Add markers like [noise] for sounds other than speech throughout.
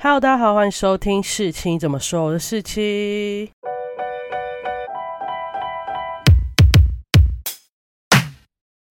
Hello，大家好，欢迎收听事情怎么说，我的事情。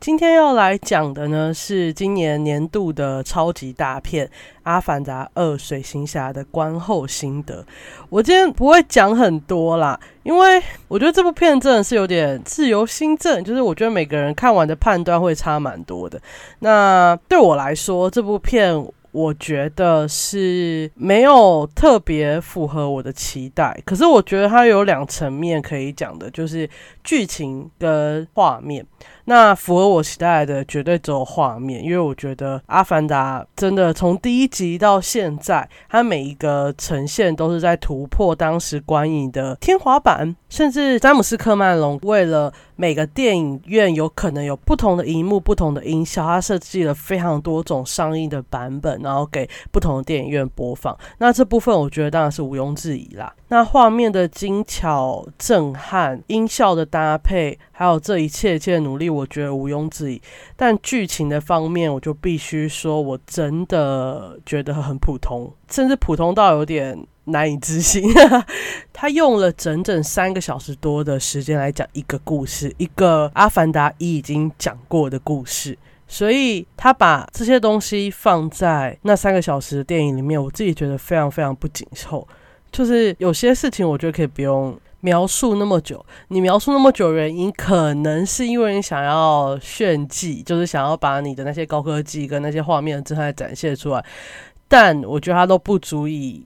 今天要来讲的呢，是今年年度的超级大片《阿凡达二：水行侠》的观后心得。我今天不会讲很多啦，因为我觉得这部片真的是有点自由新政，就是我觉得每个人看完的判断会差蛮多的。那对我来说，这部片。我觉得是没有特别符合我的期待，可是我觉得它有两层面可以讲的，就是剧情跟画面。那符合我期待的绝对只有画面，因为我觉得《阿凡达》真的从第一集到现在，它每一个呈现都是在突破当时观影的天花板，甚至詹姆斯·科曼龙为了每个电影院有可能有不同的荧幕、不同的音效，他设计了非常多种上映的版本，然后给不同的电影院播放。那这部分我觉得当然是毋庸置疑啦。那画面的精巧、震撼，音效的搭配，还有这一切一切努力，我觉得毋庸置疑。但剧情的方面，我就必须说，我真的觉得很普通，甚至普通到有点难以置信。[laughs] 他用了整整三个小时多的时间来讲一个故事，一个《阿凡达》已经讲过的故事，所以他把这些东西放在那三个小时的电影里面，我自己觉得非常非常不紧凑。就是有些事情，我觉得可以不用描述那么久。你描述那么久原因，可能是因为你想要炫技，就是想要把你的那些高科技跟那些画面姿态展现出来。但我觉得它都不足以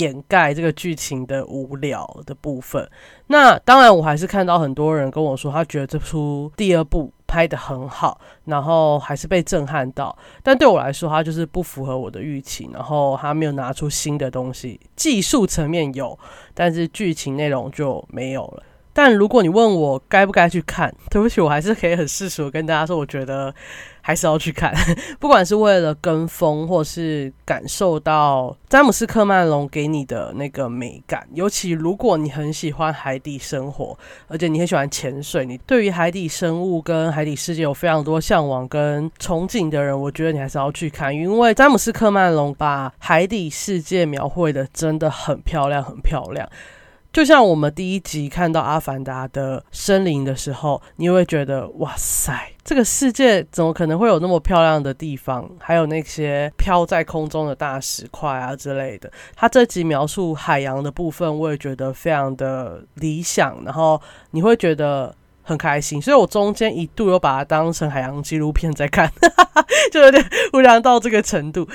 掩盖这个剧情的无聊的部分。那当然，我还是看到很多人跟我说，他觉得这出第二部。拍的很好，然后还是被震撼到，但对我来说，它就是不符合我的预期，然后他没有拿出新的东西，技术层面有，但是剧情内容就没有了。但如果你问我该不该去看，对不起，我还是可以很世俗跟大家说，我觉得还是要去看，[laughs] 不管是为了跟风，或是感受到詹姆斯·克曼龙给你的那个美感。尤其如果你很喜欢海底生活，而且你很喜欢潜水，你对于海底生物跟海底世界有非常多向往跟憧憬的人，我觉得你还是要去看，因为詹姆斯·克曼龙把海底世界描绘的真的很漂亮，很漂亮。就像我们第一集看到阿凡达的森林的时候，你会觉得哇塞，这个世界怎么可能会有那么漂亮的地方？还有那些飘在空中的大石块啊之类的。他这集描述海洋的部分，我也觉得非常的理想，然后你会觉得很开心。所以我中间一度有把它当成海洋纪录片在看，[laughs] 就有点无聊到这个程度。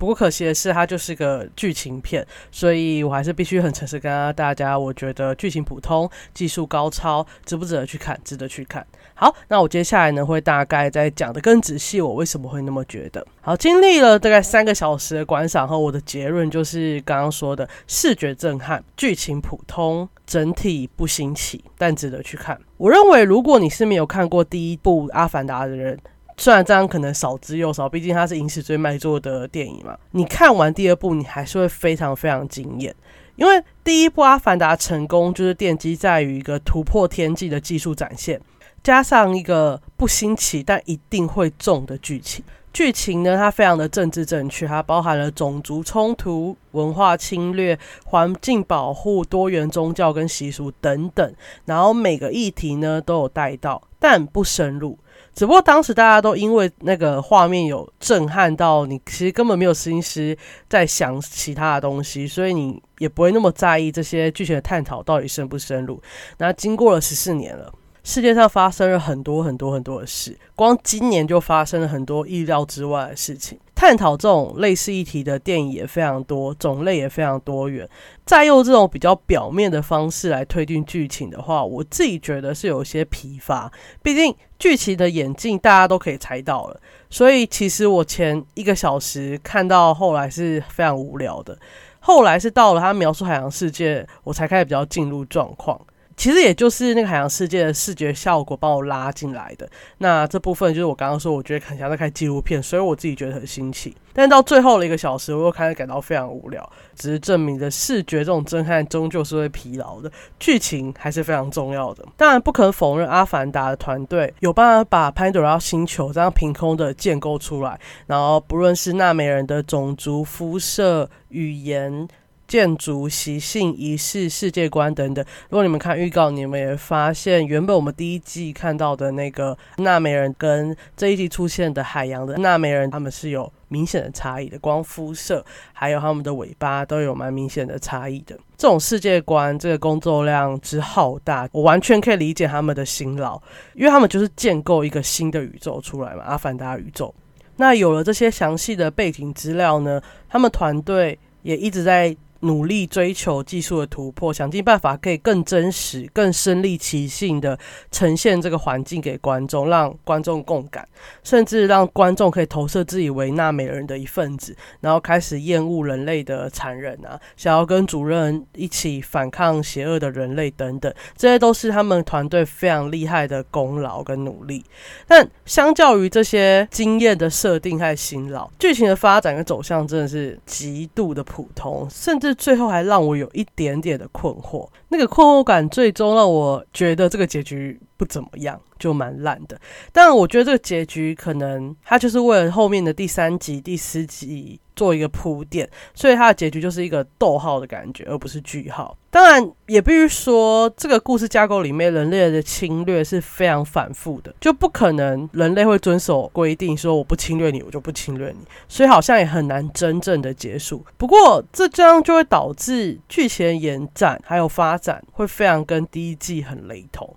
不过可惜的是，它就是个剧情片，所以我还是必须很诚实跟大家，我觉得剧情普通，技术高超，值不值得去看？值得去看。好，那我接下来呢会大概再讲的更仔细，我为什么会那么觉得。好，经历了大概三个小时的观赏后，我的结论就是刚刚说的视觉震撼，剧情普通，整体不新奇，但值得去看。我认为，如果你是没有看过第一部《阿凡达》的人，虽然这样可能少之又少，毕竟它是影史最卖座的电影嘛。你看完第二部，你还是会非常非常惊艳，因为第一部《阿凡达》成功就是奠基在于一个突破天际的技术展现，加上一个不新奇但一定会中的剧情。剧情呢，它非常的政治正确，它包含了种族冲突、文化侵略、环境保护、多元宗教跟习俗等等，然后每个议题呢都有带到，但不深入。只不过当时大家都因为那个画面有震撼到你，其实根本没有心思在想其他的东西，所以你也不会那么在意这些剧情的探讨到底深不深入。那经过了十四年了，世界上发生了很多很多很多的事，光今年就发生了很多意料之外的事情。探讨这种类似议题的电影也非常多，种类也非常多元。再用这种比较表面的方式来推进剧情的话，我自己觉得是有些疲乏。毕竟剧情的演进大家都可以猜到了，所以其实我前一个小时看到后来是非常无聊的。后来是到了他描述海洋世界，我才开始比较进入状况。其实也就是那个海洋世界的视觉效果把我拉进来的。那这部分就是我刚刚说，我觉得很像在看纪录片，所以我自己觉得很新奇。但到最后的一个小时，我又开始感到非常无聊，只是证明着视觉这种震撼终究是会疲劳的，剧情还是非常重要的。当然，不可否认，《阿凡达》的团队有办法把潘多拉星球这样凭空的建构出来，然后不论是纳美人的种族、肤色、语言。建筑习性、仪式、世界观等等。如果你们看预告，你们也发现，原本我们第一季看到的那个纳美人，跟这一季出现的海洋的纳美人，他们是有明显的差异的。光肤色，还有他们的尾巴，都有蛮明显的差异的。这种世界观，这个工作量之浩大，我完全可以理解他们的辛劳，因为他们就是建构一个新的宇宙出来嘛，阿凡达宇宙。那有了这些详细的背景资料呢，他们团队也一直在。努力追求技术的突破，想尽办法可以更真实、更身临其境的呈现这个环境给观众，让观众共感，甚至让观众可以投射自己为纳美人的一份子，然后开始厌恶人类的残忍啊，想要跟主任一起反抗邪恶的人类等等，这些都是他们团队非常厉害的功劳跟努力。[laughs] 但相较于这些经验的设定和辛劳，剧情的发展跟走向真的是极度的普通，甚至。最后还让我有一点点的困惑，那个困惑感最终让我觉得这个结局不怎么样，就蛮烂的。但我觉得这个结局可能它就是为了后面的第三集、第四集。做一个铺垫，所以它的结局就是一个逗号的感觉，而不是句号。当然，也必须说，这个故事架构里面人类的侵略是非常反复的，就不可能人类会遵守规定，说我不侵略你，我就不侵略你。所以好像也很难真正的结束。不过，这这样就会导致剧情延展还有发展会非常跟第一季很雷同，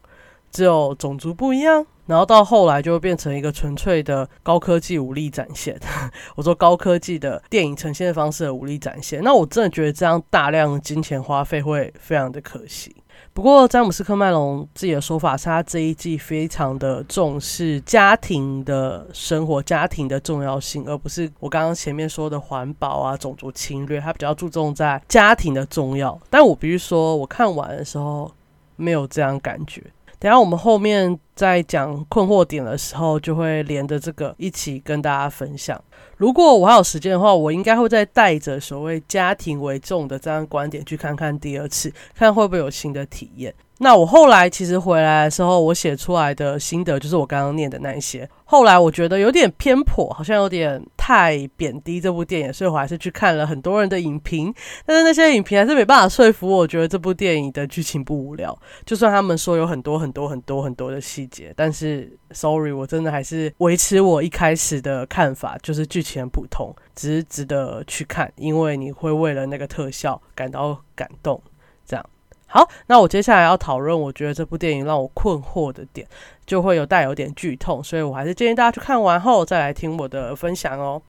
只有种族不一样。然后到后来就会变成一个纯粹的高科技武力展现。[laughs] 我说高科技的电影呈现方式的武力展现，那我真的觉得这样大量金钱花费会非常的可惜。不过詹姆斯科麦隆自己的说法是他这一季非常的重视家庭的生活、家庭的重要性，而不是我刚刚前面说的环保啊、种族侵略。他比较注重在家庭的重要。但我必须说，我看完的时候没有这样感觉。等下我们后面在讲困惑点的时候，就会连着这个一起跟大家分享。如果我还有时间的话，我应该会再带着所谓家庭为重的这样观点去看看第二次，看会不会有新的体验。那我后来其实回来的时候，我写出来的心得就是我刚刚念的那一些。后来我觉得有点偏颇，好像有点太贬低这部电影，所以我还是去看了很多人的影评。但是那些影评还是没办法说服我，觉得这部电影的剧情不无聊。就算他们说有很多很多很多很多的细节，但是 sorry，我真的还是维持我一开始的看法，就是剧情很普通，只是值得去看，因为你会为了那个特效感到感动。这样。好，那我接下来要讨论，我觉得这部电影让我困惑的点，就会有带有点剧痛，所以我还是建议大家去看完后再来听我的分享哦。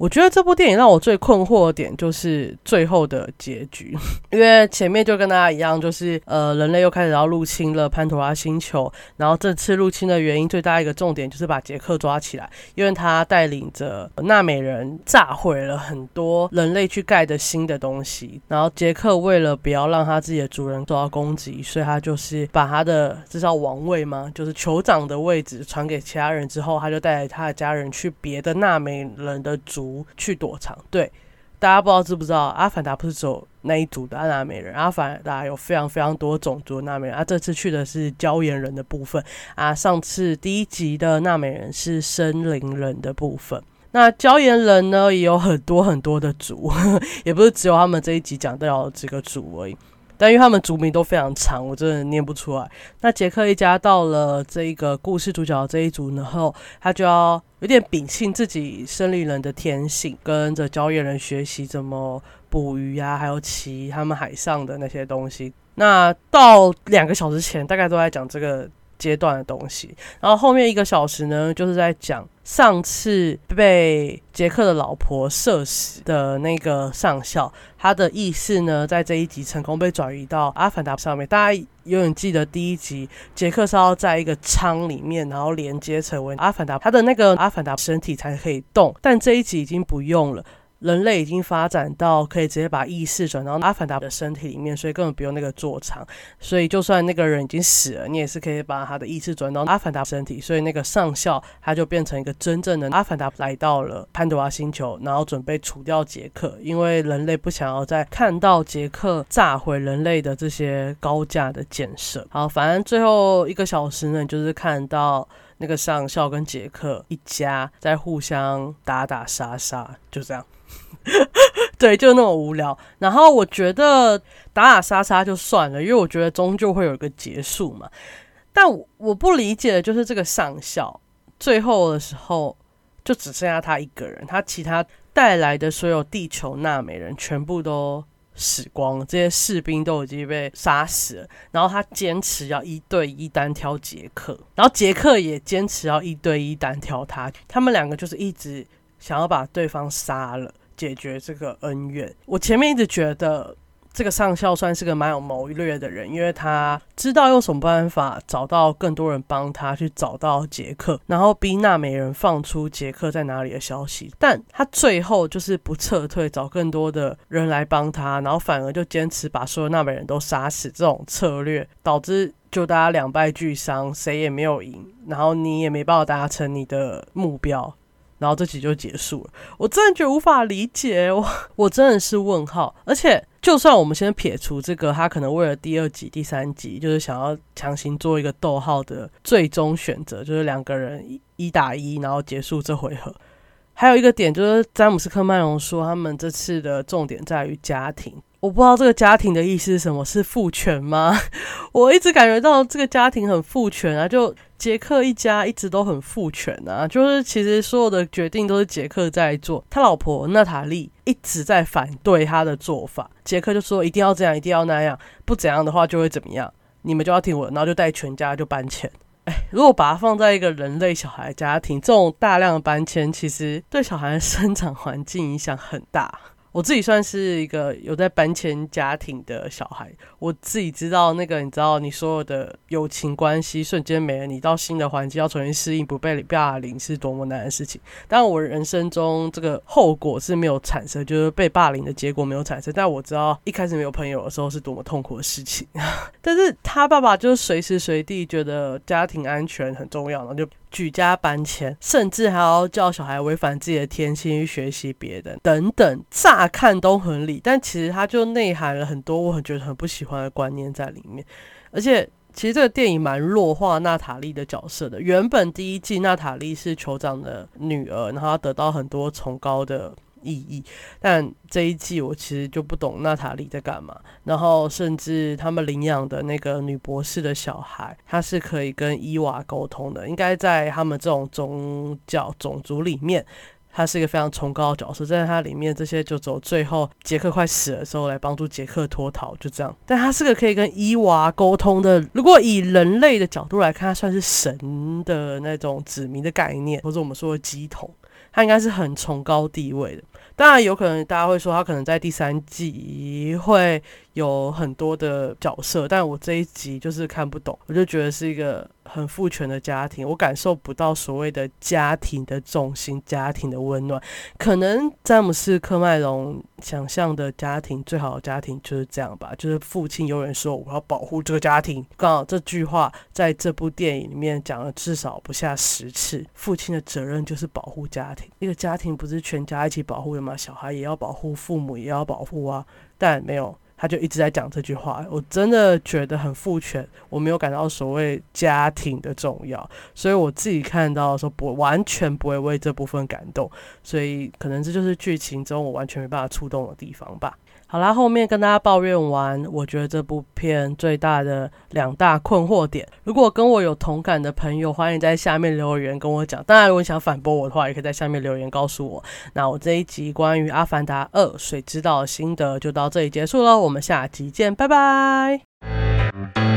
我觉得这部电影让我最困惑的点就是最后的结局，[laughs] 因为前面就跟大家一样，就是呃，人类又开始要入侵了潘多拉星球，然后这次入侵的原因最大一个重点就是把杰克抓起来，因为他带领着纳美人炸毁了很多人类去盖的新的东西，然后杰克为了不要让他自己的主人受到攻击，所以他就是把他的这叫王位吗？就是酋长的位置传给其他人之后，他就带着他的家人去别的纳美人的族。去躲藏，对大家不知道知不知道？阿凡达不是走那一组的纳美人，阿凡达有非常非常多种族的纳美人。啊，这次去的是椒盐人的部分啊，上次第一集的纳美人是森林人的部分。那椒盐人呢，也有很多很多的族，[laughs] 也不是只有他们这一集讲到这个族而已。但因为他们族名都非常长，我真的念不出来。那杰克一家到了这一个故事主角这一组，然后他就要有点秉性自己森林人的天性，跟着交易人学习怎么捕鱼呀，还有骑他们海上的那些东西。那到两个小时前，大概都在讲这个。阶段的东西，然后后面一个小时呢，就是在讲上次被杰克的老婆射死的那个上校，他的意识呢，在这一集成功被转移到阿凡达上面。大家永远记得第一集，杰克是要在一个舱里面，然后连接成为阿凡达，他的那个阿凡达身体才可以动，但这一集已经不用了。人类已经发展到可以直接把意识转到阿凡达的身体里面，所以根本不用那个座舱。所以就算那个人已经死了，你也是可以把他的意识转到阿凡达身体。所以那个上校他就变成一个真正的阿凡达，来到了潘多拉星球，然后准备除掉杰克，因为人类不想要再看到杰克炸毁人类的这些高价的建设。好，反正最后一个小时呢，就是看到。那个上校跟杰克一家在互相打打杀杀，就这样，[laughs] 对，就那么无聊。然后我觉得打打杀杀就算了，因为我觉得终究会有一个结束嘛。但我不理解的就是这个上校最后的时候就只剩下他一个人，他其他带来的所有地球纳美人全部都。死光了，这些士兵都已经被杀死了。然后他坚持要一对一单挑杰克，然后杰克也坚持要一对一单挑他。他们两个就是一直想要把对方杀了，解决这个恩怨。我前面一直觉得。这个上校算是个蛮有谋略的人，因为他知道用什么办法找到更多人帮他去找到杰克，然后逼纳美人放出杰克在哪里的消息。但他最后就是不撤退，找更多的人来帮他，然后反而就坚持把所有纳美人都杀死。这种策略导致就大家两败俱伤，谁也没有赢，然后你也没办法达成你的目标。然后这集就结束了，我真的觉得无法理解，我 [laughs] 我真的是问号。而且，就算我们先撇除这个，他可能为了第二集、第三集，就是想要强行做一个逗号的最终选择，就是两个人一一打一，然后结束这回合。还有一个点就是，詹姆斯科曼隆说，他们这次的重点在于家庭。我不知道这个家庭的意思是什么，是父权吗？[laughs] 我一直感觉到这个家庭很父权啊，就杰克一家一直都很父权啊，就是其实所有的决定都是杰克在做，他老婆娜塔莉一直在反对他的做法，杰克就说一定要这样，一定要那样，不怎样的话就会怎么样，你们就要听我，然后就带全家就搬迁。哎，如果把它放在一个人类小孩家庭，这种大量的搬迁，其实对小孩的生长环境影响很大。我自己算是一个有在搬迁家庭的小孩，我自己知道那个，你知道，你所有的友情关系瞬间没了，你到新的环境要重新适应，不被霸凌是多么难的事情。但我人生中这个后果是没有产生，就是被霸凌的结果没有产生。但我知道一开始没有朋友的时候是多么痛苦的事情。[laughs] 但是他爸爸就是随时随地觉得家庭安全很重要，然后就。举家搬迁，甚至还要叫小孩违反自己的天性去学习别人，等等，乍看都很理，但其实它就内涵了很多我很觉得很不喜欢的观念在里面。而且，其实这个电影蛮弱化娜塔莉的角色的。原本第一季娜塔莉是酋长的女儿，然后得到很多崇高的。意义，但这一季我其实就不懂娜塔莉在干嘛。然后甚至他们领养的那个女博士的小孩，他是可以跟伊娃沟通的。应该在他们这种宗教种族里面，他是一个非常崇高的角色。在他里面，这些就走最后杰克快死的时候来帮助杰克脱逃，就这样。但他是个可以跟伊娃沟通的。如果以人类的角度来看，他算是神的那种子民的概念，或者我们说的鸡统，他应该是很崇高地位的。当然有可能，大家会说他可能在第三集会有很多的角色，但我这一集就是看不懂，我就觉得是一个。很父权的家庭，我感受不到所谓的家庭的重心、家庭的温暖。可能詹姆斯·科麦隆想象的家庭，最好的家庭就是这样吧，就是父亲永远说我要保护这个家庭。刚好这句话在这部电影里面讲了至少不下十次。父亲的责任就是保护家庭，一个家庭不是全家一起保护的吗？小孩也要保护，父母也要保护啊，但没有。他就一直在讲这句话，我真的觉得很父权，我没有感到所谓家庭的重要，所以我自己看到的时候不完全不会为这部分感动，所以可能这就是剧情中我完全没办法触动的地方吧。好啦，后面跟大家抱怨完，我觉得这部片最大的两大困惑点，如果跟我有同感的朋友，欢迎在下面留言跟我讲。当然，如果你想反驳我的话，也可以在下面留言告诉我。那我这一集关于《阿凡达二：水之道》的心得就到这里结束了，我我们下期见，拜拜。